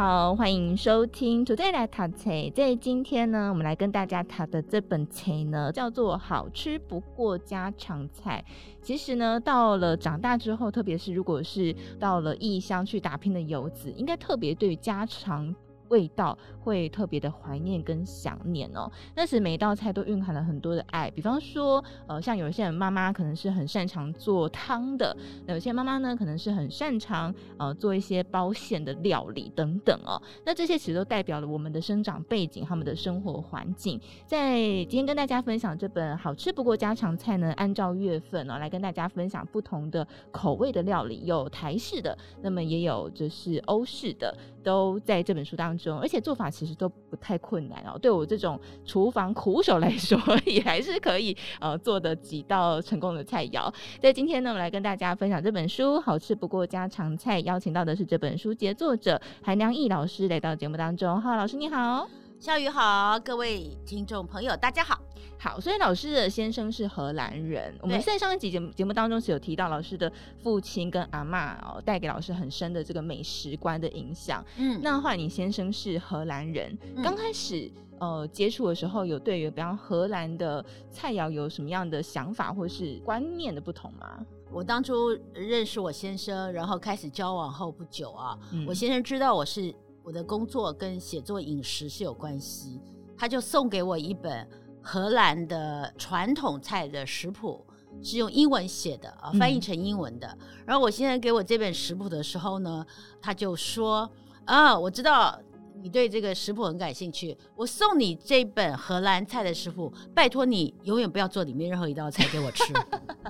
好，欢迎收听 Today 来谈菜。在今天呢，我们来跟大家谈的这本菜呢，叫做《好吃不过家常菜》。其实呢，到了长大之后，特别是如果是到了异乡去打拼的游子，应该特别对家常。味道会特别的怀念跟想念哦。那时每一道菜都蕴含了很多的爱，比方说，呃，像有些人妈妈可能是很擅长做汤的，那有些妈妈呢可能是很擅长呃做一些包馅的料理等等哦。那这些其实都代表了我们的生长背景，他们的生活环境。在今天跟大家分享这本好吃不过家常菜呢，按照月份哦来跟大家分享不同的口味的料理，有台式的，那么也有就是欧式的，都在这本书当中。而且做法其实都不太困难哦，对我这种厨房苦手来说，也还是可以呃做的几道成功的菜肴。在今天呢，我们来跟大家分享这本书《好吃不过家常菜》，邀请到的是这本书杰作者韩良义老师来到节目当中。哈，老师你好。小雨好，各位听众朋友，大家好。好，所以老师的先生是荷兰人。我们在上一集节目节目当中是有提到，老师的父亲跟阿嬷哦，带给老师很深的这个美食观的影响。嗯，那后来你先生是荷兰人，刚、嗯、开始呃接触的时候，有对于比方荷兰的菜肴有什么样的想法或是观念的不同吗？我当初认识我先生，然后开始交往后不久啊，嗯、我先生知道我是。我的工作跟写作饮食是有关系，他就送给我一本荷兰的传统菜的食谱，是用英文写的啊，翻译成英文的。嗯。然后我现在给我这本食谱的时候呢，他就说：“啊，我知道你对这个食谱很感兴趣，我送你这本荷兰菜的食谱，拜托你永远不要做里面任何一道菜给我吃。”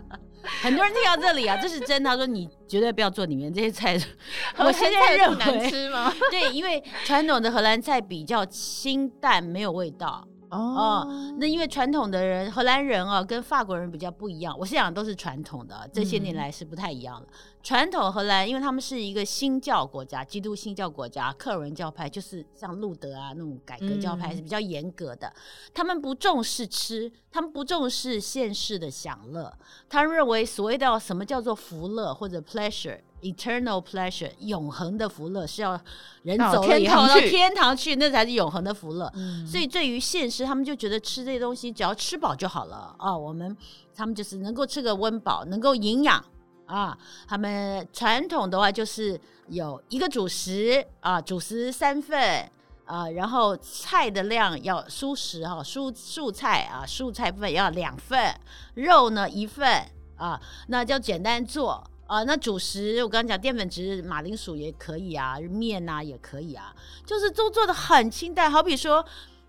很多人听到这里啊，这是真的。他说你绝对不要做里面这些菜。我现在认为难吃吗？对，因为传统的荷兰菜比较清淡，没有味道。哦，哦，那因为传统的人，荷兰人啊，跟法国人比较不一样。我是讲都是传统的，这些年来是不太一样的。嗯、传统荷兰，因为他们是一个新教国家，基督新教国家，克尔文教派，就是像路德啊那种改革教派是比较严格的。嗯、他们不重视吃，他们不重视现世的享乐，他们认为所谓的什么叫做福乐或者 pleasure。Eternal pleasure，永恒的福乐是要人走了以后到天堂去，那才是永恒的福乐。嗯。所以对于现实，他们就觉得吃这些东西只要吃饱就好了啊。我们他们就是能够吃个温饱，能够营养啊。他们传统的话就是有一个主食啊，主食三份啊，然后菜的量要蔬食哈，蔬蔬菜啊，蔬菜份要两份，肉呢一份啊，那叫简单做。啊、那主食我刚刚讲淀粉质，马铃薯也可以啊，面啊也可以啊，就是都做的很清淡，好比说。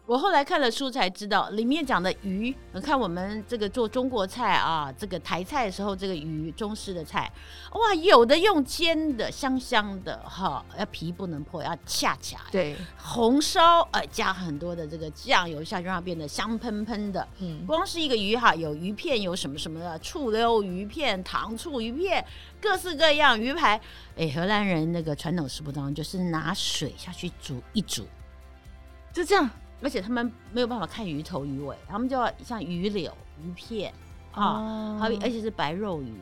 我后来看了书才知道，里面讲的鱼，你看我们这个做中国菜啊，这个台菜的时候，这个鱼中式的菜，哇，有的用煎的，香香的哈，要皮不能破，要恰恰。对，红烧，呃，加很多的这个酱油下去，让它变得香喷喷的。嗯，光是一个鱼哈，有鱼片，有什么什么的，醋溜鱼片、糖醋鱼片，各式各样鱼排。哎，荷兰人那个传统食谱当中，就是拿水下去煮一煮，就这样。而且他们没有办法看鱼头鱼尾，他们就要像鱼柳、鱼片啊，好比而且是白肉鱼，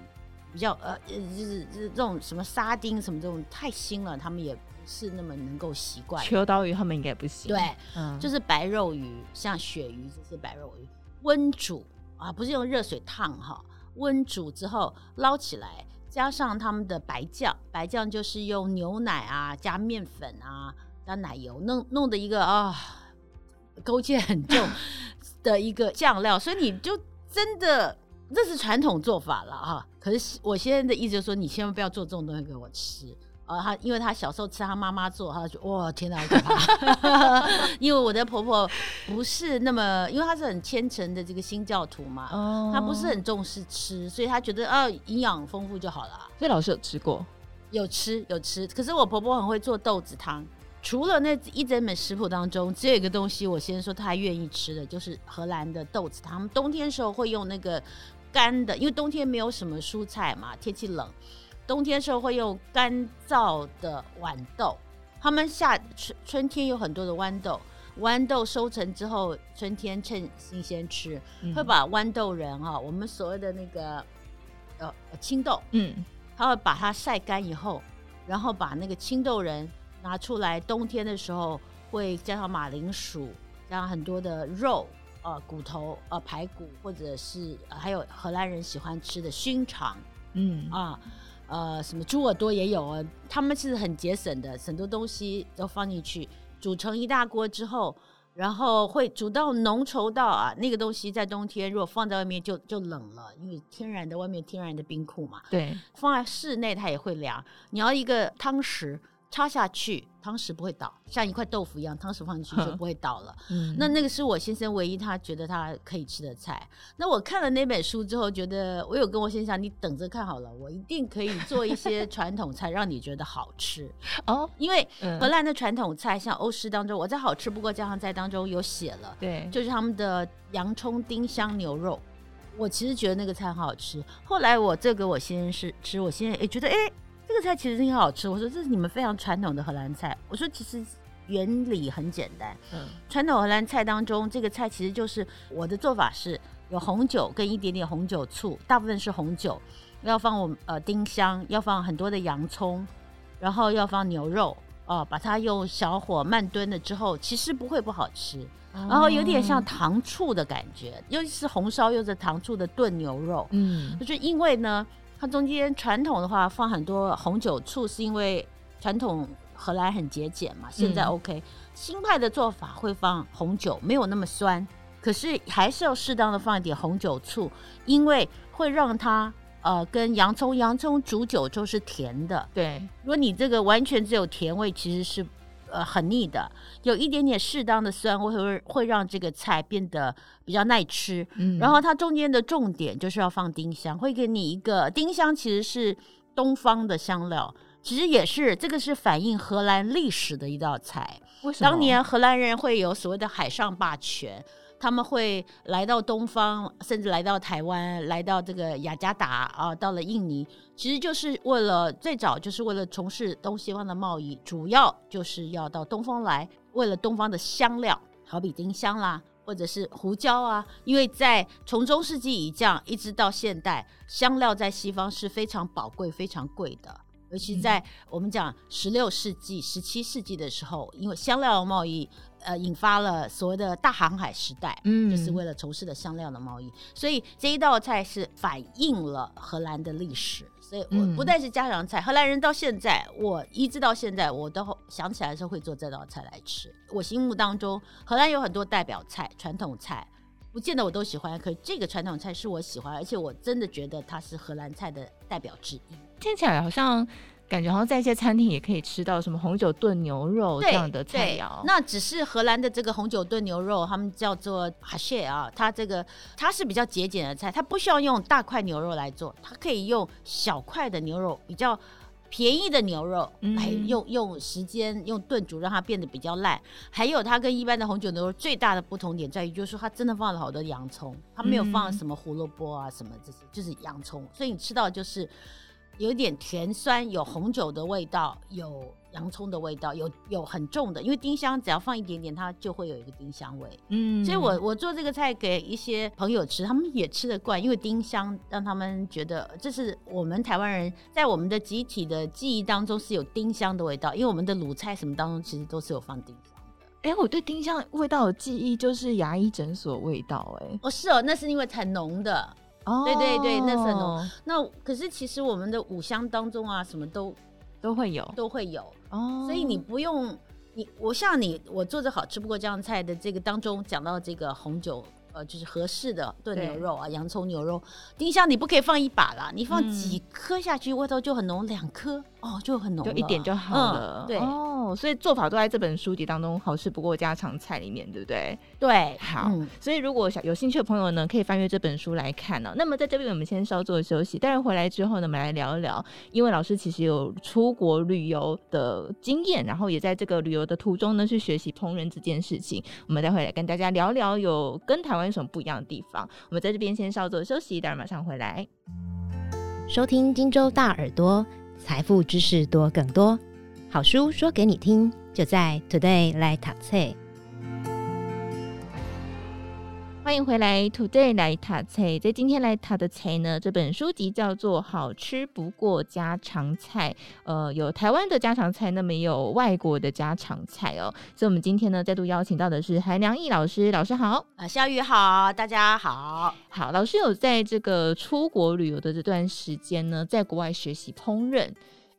比较呃，就是就是这种什么沙丁什么这种太腥了，他们也不是那么能够习惯。秋刀鱼他们应该不行。对，嗯，就是白肉鱼，像鳕鱼这是白肉鱼，温煮啊，不是用热水烫哈，温煮之后捞起来，加上他们的白酱，白酱就是用牛奶啊加面粉啊加奶油弄弄的一个啊。勾芡很重 的一个酱料，所以你就真的这是传统做法了哈。可是我现在的意思就是说，你千万不要做这种东西给我吃啊！他因为他小时候吃他妈妈做，他就哇天哪，好可怕！因为我的婆婆不是那么，因为她是很虔诚的这个新教徒嘛，哦，她不是很重视吃，所以她觉得啊营养丰富就好了。所以老师有吃过？有吃有吃。可是我婆婆很会做豆子汤。除了那一整本食谱当中，只有一个东西，我先说他还愿意吃的，就是荷兰的豆子。他们冬天时候会用那个干的，因为冬天没有什么蔬菜嘛，天气冷，冬天时候会用干燥的豌豆。他们夏春春天有很多的豌豆，豌豆收成之后，春天趁新鲜吃，会把豌豆仁啊，我们所谓的那个呃青豆，嗯，他会把它晒干以后，然后把那个青豆仁。拿出来，冬天的时候会加上马铃薯，加上很多的肉，呃，骨头，呃，排骨，或者是、呃、还有荷兰人喜欢吃的熏肠，嗯啊，呃，什么猪耳朵也有啊。他们其实很节省的，很多东西都放进去，煮成一大锅之后，然后会煮到浓稠到啊，那个东西在冬天如果放在外面就就冷了，因为天然的外面天然的冰库嘛，对，放在室内它也会凉。你要一个汤匙。插下去，汤匙不会倒，像一块豆腐一样，汤匙放进去就不会倒了。嗯，那那个是我先生唯一他觉得他可以吃的菜。那我看了那本书之后，觉得我有跟我先生讲，你等着看好了，我一定可以做一些传统菜，让你觉得好吃 哦。因为荷兰的传统菜，像欧式当中，我在好吃不过家常菜当中有写了，对，就是他们的洋葱丁香牛肉。我其实觉得那个菜很好吃。后来我这个我先生是吃，我先生也觉得哎。诶这个菜其实挺好吃。我说这是你们非常传统的荷兰菜。我说其实原理很简单。嗯，传统荷兰菜当中，这个菜其实就是我的做法是有红酒跟一点点红酒醋，大部分是红酒，要放我呃丁香，要放很多的洋葱，然后要放牛肉哦、呃，把它用小火慢炖了之后，其实不会不好吃。然后有点像糖醋的感觉，尤其是红烧又是糖醋的炖牛肉。嗯，就是因为呢。它中间传统的话放很多红酒醋，是因为传统荷兰很节俭嘛。现在 OK，嗯，新派的做法会放红酒，没有那么酸，可是还是要适当的放一点红酒醋，因为会让它呃跟洋葱，洋葱煮酒就是甜的。对，如果你这个完全只有甜味，其实是。呃，很腻的，有一点点适当的酸味会会让这个菜变得比较耐吃。嗯，然后它中间的重点就是要放丁香，会给你一个丁香，其实是东方的香料，其实也是这个是反映荷兰历史的一道菜。为什么？当年荷兰人会有所谓的海上霸权。他们会来到东方，甚至来到台湾，来到这个雅加达啊，到了印尼，其实就是为了最早就是为了从事东西方的贸易，主要就是要到东方来，为了东方的香料，好比丁香啦，或者是胡椒啊，因为在从中世纪以降一直到现代，香料在西方是非常宝贵、非常贵的。尤其在我们讲十六世纪、十七世纪的时候，因为香料贸易，呃，引发了所谓的大航海时代，嗯，就是为了从事的香料的贸易。所以这一道菜是反映了荷兰的历史。所以我不但是家常菜，荷兰人到现在，我一直到现在，我都想起来的时候会做这道菜来吃。我心目当中，荷兰有很多代表菜、传统菜，不见得我都喜欢，可是这个传统菜是我喜欢，而且我真的觉得它是荷兰菜的代表之一。听起来好像感觉好像在一些餐厅也可以吃到什么红酒炖牛肉这样的菜肴。那只是荷兰的这个红酒炖牛肉，他们叫做哈谢啊，它这个它是比较节俭的菜，它不需要用大块牛肉来做，它可以用小块的牛肉，比较便宜的牛肉来用用时间用炖煮让它变得比较烂。还有它跟一般的红酒牛肉最大的不同点在于，就是说它真的放了好多洋葱，它没有放什么胡萝卜啊什么这些，就是洋葱，所以你吃到就是。有点甜酸，有红酒的味道，有洋葱的味道，有有很重的，因为丁香只要放一点点，它就会有一个丁香味。嗯，所以我我做这个菜给一些朋友吃，他们也吃得惯，因为丁香让他们觉得这是我们台湾人在我们的集体的记忆当中是有丁香的味道，因为我们的卤菜什么当中其实都是有放丁香的。哎、欸，我对丁香味道的记忆就是牙医诊所味道、欸，哎，哦是哦，那是因为很浓的。Oh, 对对对，那是浓。那可是其实我们的五香当中啊，什么都都会有，都会有。哦，oh. 所以你不用你，我像你，我做着好吃不过这样菜的这个当中讲到这个红酒呃，就是合适的炖牛肉啊，洋葱牛肉，丁香你不可以放一把啦，你放几颗下去，味道就很浓，两颗哦就很浓，就一点就好了。嗯、对哦，所以做法都在这本书籍当中，好事不过家常菜里面，对不对？对，好。嗯、所以如果想有兴趣的朋友呢，可以翻阅这本书来看呢、喔。那么在这边我们先稍作休息，待会回来之后呢，我们来聊一聊，因为老师其实有出国旅游的经验，然后也在这个旅游的途中呢去学习烹饪这件事情。我们待会来跟大家聊聊有跟台有什么不一样的地方。我们在这边先稍作休息，待会马上回来。收听金州大耳朵，财富知识多更多，好书说给你听，就在 Today 来读册。欢迎回来，Today 来塔菜。在今天来塔的菜呢，这本书籍叫做《好吃不过家常菜》。呃，有台湾的家常菜，那么也有外国的家常菜哦。所以，我们今天呢，再度邀请到的是韩良义老师。老师好，啊，小雨好，大家好。好，老师有在这个出国旅游的这段时间呢，在国外学习烹饪。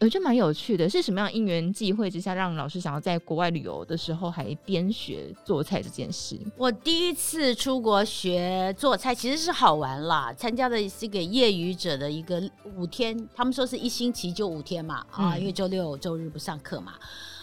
我觉得蛮有趣的，是什么样因缘际会之下，让老师想要在国外旅游的时候还边学做菜这件事？我第一次出国学做菜，其实是好玩啦，参加的是一个业余者的一个五天，他们说是一星期就五天嘛，啊，因为周六周日不上课嘛。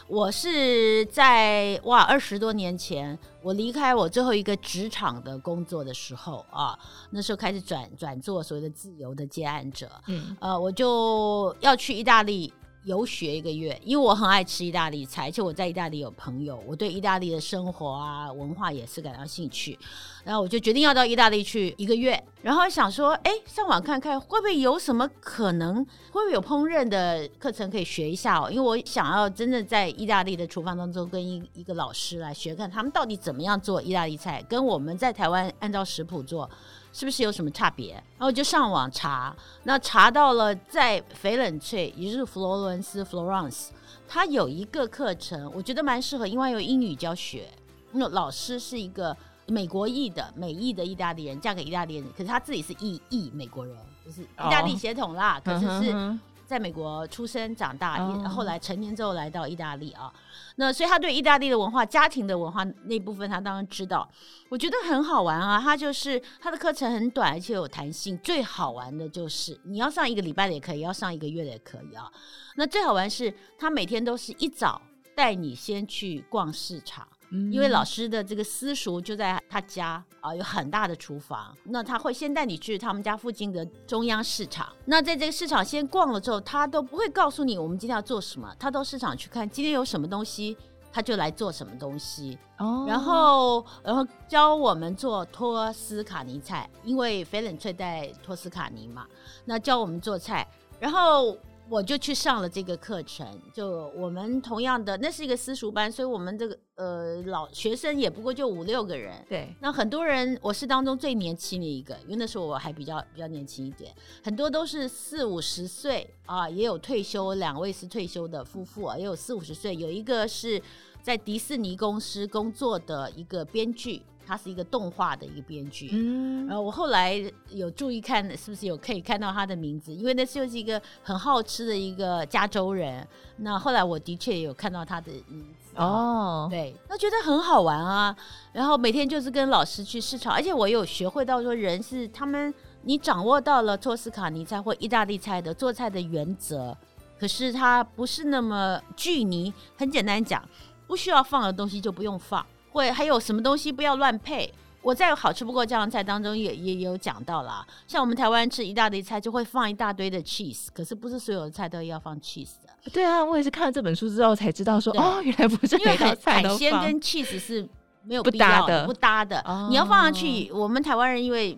我是在哇二十多年前，我离开我最后一个职场的工作的时候啊，那时候开始转转做所谓的自由的接案者，嗯，呃，我就要去意大利。游学一个月，因为我很爱吃意大利菜，而且我在意大利有朋友，我对意大利的生活啊文化也是感到兴趣，然后我就决定要到意大利去一个月，然后想说，哎，上网看看会不会有什么可能，会不会有烹饪的课程可以学一下哦，因为我想要真的在意大利的厨房当中跟一一个老师来学看他们到底怎么样做意大利菜，跟我们在台湾按照食谱做。是不是有什么差别？然后我就上网查，那查到了在翡冷翠，也就是佛罗伦斯 （Florence），它有一个课程，我觉得蛮适合，因为有英语教学。那老师是一个美国裔的美裔的意大利人，嫁给意大利人，可是他自己是意裔美国人，就是意大利血统啦，可是是。在美国出生长大，后来成年之后来到意大利啊，那所以他对意大利的文化、家庭的文化那部分他当然知道。我觉得很好玩啊，他就是他的课程很短，而且有弹性。最好玩的就是你要上一个礼拜的也可以，要上一个月的也可以啊。那最好玩是他每天都是一早带你先去逛市场。因为老师的这个私塾就在他家啊，有很大的厨房。那他会先带你去他们家附近的中央市场。那在这个市场先逛了之后，他都不会告诉你我们今天要做什么，他到市场去看今天有什么东西，他就来做什么东西。哦，然后然后教我们做托斯卡尼菜，因为翡冷翠带托斯卡尼嘛，那教我们做菜，然后。我就去上了这个课程，就我们同样的，那是一个私塾班，所以我们这个呃老学生也不过就五六个人。对，那很多人，我是当中最年轻的一个，因为那时候我还比较比较年轻一点，很多都是四五十岁啊，也有退休，两位是退休的夫妇啊，也有四五十岁，有一个是在迪士尼公司工作的一个编剧。他是一个动画的一个编剧，嗯，然后我后来有注意看，是不是有可以看到他的名字？因为那就是一个很好吃的一个加州人。那后来我的确有看到他的名字哦，对，那觉得很好玩啊。然后每天就是跟老师去市场，而且我有学会到说，人是他们，你掌握到了托斯卡尼菜或意大利菜的做菜的原则，可是它不是那么拘泥。很简单讲，不需要放的东西就不用放。会还有什么东西不要乱配？我在好吃不过家常菜当中也也有讲到啦。像我们台湾吃一大堆菜就会放一大堆的 cheese，可是不是所有的菜都要放 cheese 的。对啊，我也是看了这本书之后才知道说，哦，原来不是每道菜都放。海鲜跟 cheese 是没有不搭的，不搭的。搭的哦、你要放上去，我们台湾人因为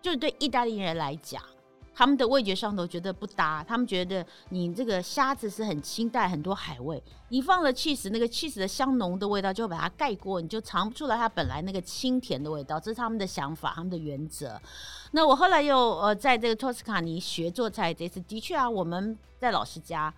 就是对意大利人来讲。他们的味觉上头觉得不搭，他们觉得你这个虾子是很清淡，很多海味，你放了 cheese，，那个 cheese 的香浓的味道就把它盖过，你就尝不出来它本来那个清甜的味道。这是他们的想法，他们的原则。那我后来又呃在这个托斯卡尼学做菜，这次的确啊，我们在老师家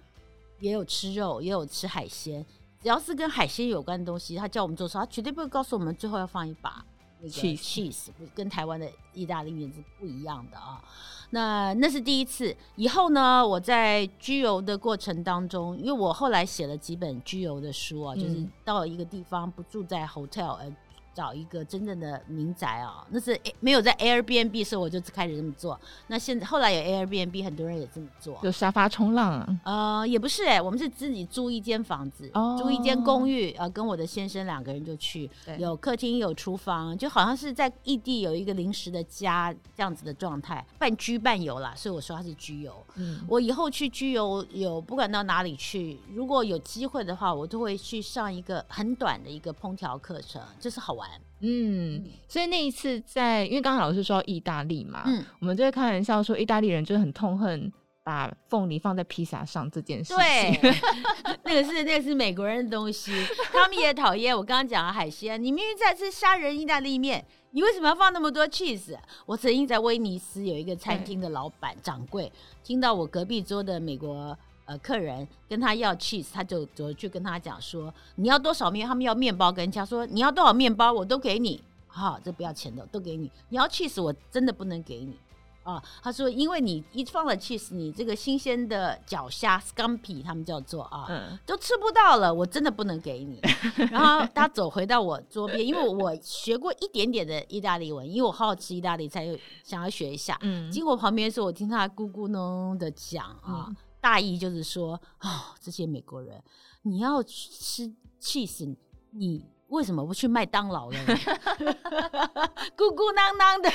也有吃肉，也有吃海鲜，只要是跟海鲜有关的东西，他叫我们做的时候，他绝对不会告诉我们最后要放一把那个起司，跟台湾的意大利面是不一样的啊。那那是第一次，以后呢，我在居游的过程当中，因为我后来写了几本居游的书啊，嗯、就是到一个地方不住在 hotel，而找一个真正的民宅哦，那是没有在 Airbnb 的时候我就开始这么做。那现在后来有 Airbnb，很多人也这么做，就沙发冲浪啊？呃，也不是哎、欸，我们是自己租一间房子，哦、租一间公寓，呃，跟我的先生两个人就去，对有客厅有厨房，就好像是在异地有一个临时的家这样子的状态，半居半游啦，所以我说它是居游。嗯，我以后去居游有不管到哪里去，如果有机会的话，我都会去上一个很短的一个烹调课程，这是好玩。嗯，所以那一次在，因为刚才老师说到意大利嘛，嗯，我们就会开玩笑说，意大利人就是很痛恨把凤梨放在披萨上这件事情。对，那个是那个是美国人的东西，他们也讨厌。我刚刚讲了海鲜，你明明在吃虾仁意大利面，你为什么要放那么多 cheese？我曾经在威尼斯有一个餐厅的老板掌柜，听到我隔壁桌的美国。呃，客人跟他要 cheese，他就走去跟他讲说：“你要多少面？他们要面包，跟人家说你要多少面包，我都给你。好、哦，这不要钱的，都给你。你要 cheese，我真的不能给你啊。”他说：“因为你一放了 cheese，你这个新鲜的脚虾 scumpy 他们叫做啊，嗯、都吃不到了，我真的不能给你。”然后他走回到我桌边，因为我学过一点点的意大利文，因为我好好吃意大利菜，又想要学一下。嗯，经过旁边的时候，我听他咕咕哝的讲啊。嗯大意就是说，哦，这些美国人，你要吃 cheese，你为什么不去麦当劳呢？咕咕囔囔的，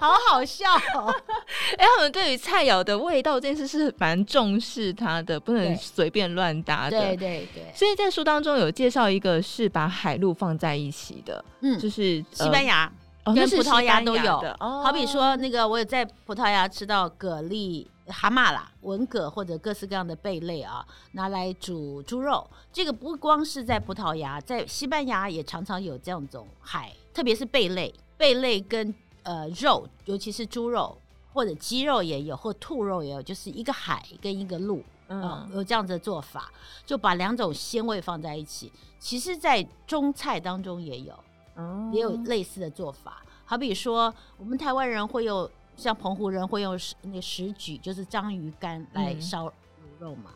好好笑哦！哎、欸，他们对于菜肴的味道这件事是蛮重视它的，不能随便乱搭的。对对对。所以在书当中有介绍一个是把海陆放在一起的，嗯，就是西班牙、呃、跟葡萄牙都有。哦、好比说，那个我有在葡萄牙吃到蛤蜊。蛤蟆啦，文蛤或者各式各样的贝类啊，拿来煮猪肉。这个不光是在葡萄牙，在西班牙也常常有这样种海，特别是贝类，贝类跟呃肉，尤其是猪肉或者鸡肉也有，或兔肉也有，就是一个海跟一个陆，嗯、呃，有这样子的做法，就把两种鲜味放在一起。其实，在中菜当中也有，嗯，也有类似的做法。好比说，我们台湾人会有。像澎湖人会用石那个石举，就是章鱼干来烧卤肉嘛。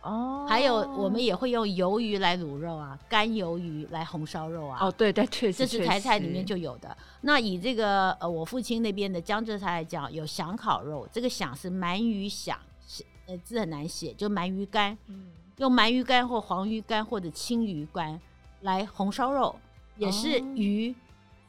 哦、嗯，还有我们也会用鱿鱼来卤肉啊，干鱿鱼来红烧肉啊。哦，对对，确实，这是台菜里面就有的。那以这个呃，我父亲那边的江浙菜来讲，有响烤肉，这个响是鳗鱼响，呃字很难写，就鳗鱼干，嗯、用鳗鱼干或黄鱼干或者青鱼干来红烧肉，也是鱼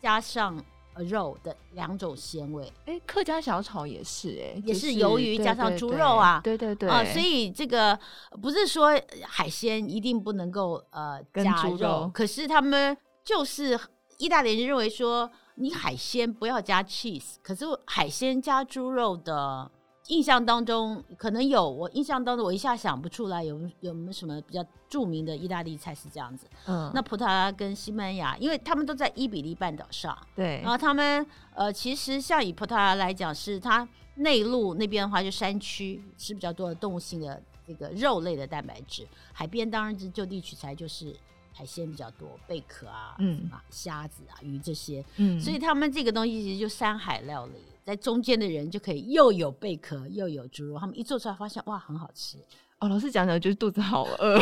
加上。肉的两种鲜味，哎、欸，客家小炒也是、欸，哎，也是鱿鱼加上猪肉啊，对对对，啊、呃，所以这个不是说海鲜一定不能够呃加肉，肉可是他们就是意大利人认为说你海鲜不要加 cheese，可是海鲜加猪肉的。印象当中可能有，我印象当中我一下想不出来有有没有什么比较著名的意大利菜是这样子。嗯，那葡萄牙跟西班牙，因为他们都在伊比利半岛上，对，然后他们呃其实像以葡萄牙来讲，是它内陆那边的话就山区吃比较多的动物性的这个肉类的蛋白质，海边当然是就地取材，就是海鲜比较多，贝壳啊，嗯。啊，虾子啊，鱼这些，嗯，所以他们这个东西其实就山海料理。在中间的人就可以又有贝壳又有猪肉，他们一做出来发现哇，很好吃哦。老师讲讲就是肚子好饿，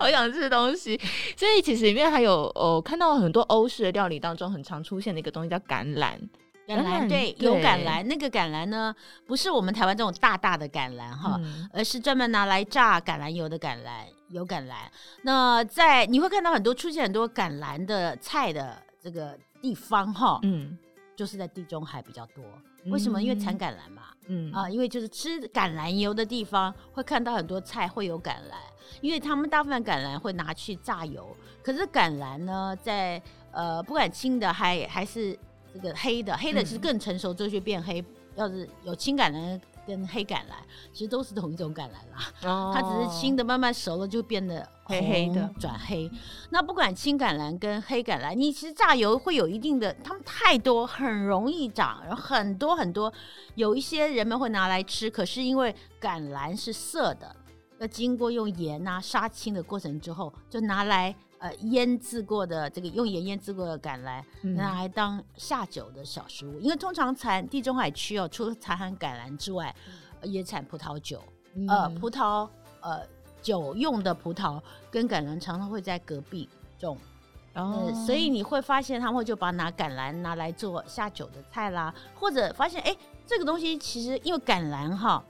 好想吃东西。所以其实里面还有哦，看到很多欧式的料理当中很常出现的一个东西叫橄榄。橄榄对，对有橄榄，那个橄榄呢，不是我们台湾这种大大的橄榄哈，嗯、而是专门拿来榨橄榄油的橄榄，有橄榄。那在你会看到很多出现很多橄榄的菜的这个地方哈，嗯。就是在地中海比较多，为什么？因为产橄榄嘛，嗯啊，因为就是吃橄榄油的地方会看到很多菜会有橄榄，因为他们大部分橄榄会拿去榨油，可是橄榄呢，在呃不管青的还还是这个黑的，黑的其实更成熟之后就变黑，嗯、要是有青橄榄。跟黑橄榄其实都是同一种橄榄啦，哦、它只是青的慢慢熟了就变得黑黑的转黑。那不管青橄榄跟黑橄榄，你其实榨油会有一定的，它们太多很容易长，然后很多很多，有一些人们会拿来吃，可是因为橄榄是涩的，要经过用盐啊杀青的过程之后，就拿来。呃，腌制过的这个用盐腌制过的橄榄，拿来当下酒的小食物。嗯、因为通常产地中海区哦，除了产橄榄之外，呃、也产葡萄酒。嗯、呃，葡萄呃酒用的葡萄跟橄榄常常会在隔壁种哦、呃，所以你会发现他们会就把拿橄榄拿来做下酒的菜啦，或者发现哎，这个东西其实因为橄榄哈，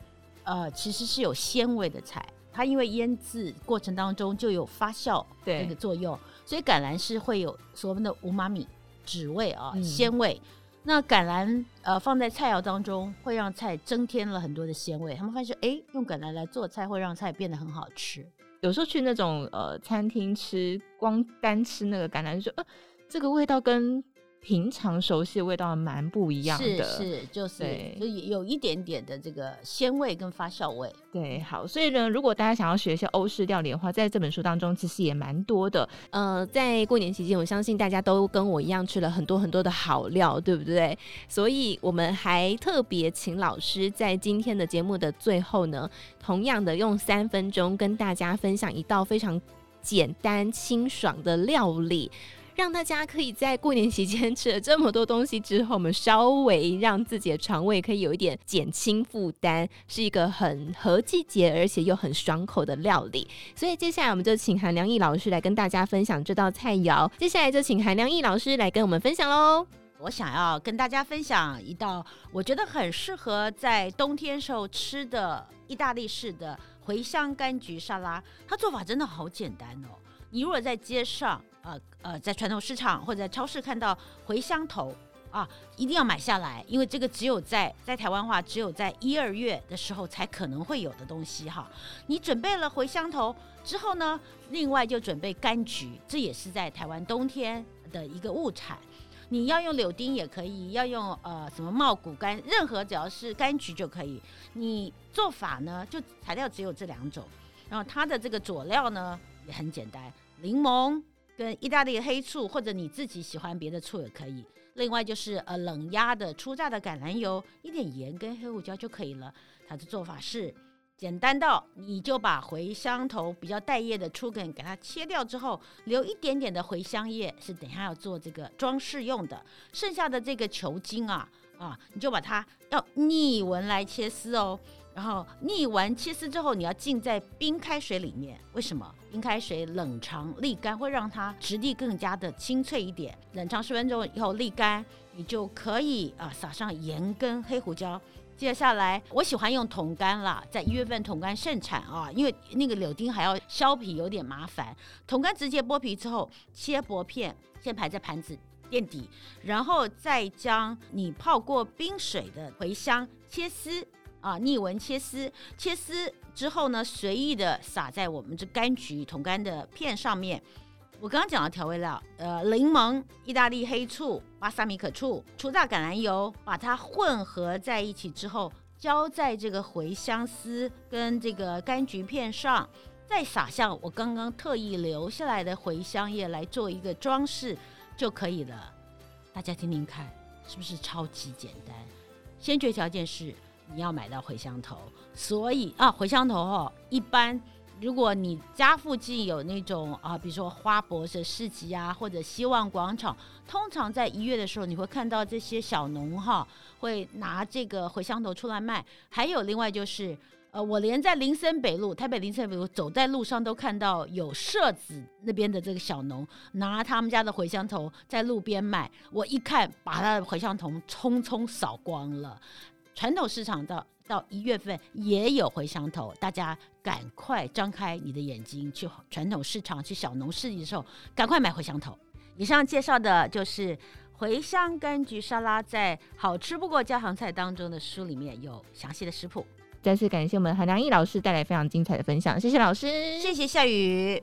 呃，其实是有鲜味的菜，它因为腌制过程当中就有发酵这个作用，所以橄榄是会有所谓的无妈米脂味啊、嗯、鲜味。那橄榄呃放在菜肴当中，会让菜增添了很多的鲜味。他们发现，哎，用橄榄来做菜会让菜变得很好吃。有时候去那种呃餐厅吃，光单吃那个橄榄，就说呃这个味道跟。平常熟悉的味道蛮不一样的，是是，就是就有一点点的这个鲜味跟发酵味。对，好，所以呢，如果大家想要学一些欧式料理的话，在这本书当中其实也蛮多的。呃，在过年期间，我相信大家都跟我一样吃了很多很多的好料，对不对？所以我们还特别请老师在今天的节目的最后呢，同样的用三分钟跟大家分享一道非常简单清爽的料理。让大家可以在过年期间 吃了这么多东西之后，我们稍微让自己的肠胃可以有一点减轻负担，是一个很合季节而且又很爽口的料理。所以接下来我们就请韩良义老师来跟大家分享这道菜肴。接下来就请韩良义老师来跟我们分享喽。我想要跟大家分享一道我觉得很适合在冬天时候吃的意大利式的茴香柑橘沙拉。它做法真的好简单哦。你如果在街上，呃呃，在传统市场或者在超市看到茴香头啊，一定要买下来，因为这个只有在在台湾话，只有在一二月的时候才可能会有的东西哈。你准备了茴香头之后呢，另外就准备柑橘，这也是在台湾冬天的一个物产。你要用柳丁也可以，要用呃什么茂谷柑，任何只要是柑橘就可以。你做法呢，就材料只有这两种，然后它的这个佐料呢也很简单，柠檬。跟意大利黑醋，或者你自己喜欢别的醋也可以。另外就是呃冷压的初榨的橄榄油，一点盐跟黑胡椒就可以了。它的做法是简单到你就把茴香头比较带叶的粗梗给它切掉之后，留一点点的茴香叶是等下要做这个装饰用的。剩下的这个球茎啊啊，你就把它要逆纹来切丝哦。然后逆完切丝之后，你要浸在冰开水里面。为什么？冰开水冷藏沥干会让它质地更加的清脆一点。冷藏十分钟以后沥干，你就可以啊撒上盐跟黑胡椒。接下来我喜欢用桶柑啦，在一月份桶干盛产啊，因为那个柳丁还要削皮有点麻烦。桶干直接剥皮之后切薄片，先排在盘子垫底，然后再将你泡过冰水的茴香切丝。啊，逆纹切丝，切丝之后呢，随意的撒在我们这柑橘桶柑的片上面。我刚刚讲的调味料，呃，柠檬、意大利黑醋、巴萨米可醋、初榨橄榄油，把它混合在一起之后，浇在这个茴香丝跟这个柑橘片上，再撒上我刚刚特意留下来的茴香叶来做一个装饰就可以了。大家听听看，是不是超级简单？先决条件是。你要买到茴香头，所以啊，茴香头哦，一般如果你家附近有那种啊，比如说花博士市集啊，或者希望广场，通常在一月的时候，你会看到这些小农哈，会拿这个茴香头出来卖。还有另外就是，呃，我连在林森北路，台北林森北路走在路上都看到有社子那边的这个小农拿他们家的茴香头在路边卖，我一看，把他的茴香头匆匆扫光了。传统市场到到一月份也有茴香头，大家赶快张开你的眼睛去传统市场去小农市集的时候，赶快买茴香头。以上介绍的就是茴香柑橘沙拉，在好吃不过家常菜当中的书里面有详细的食谱。再次感谢我们韩良义老师带来非常精彩的分享，谢谢老师，谢谢夏雨。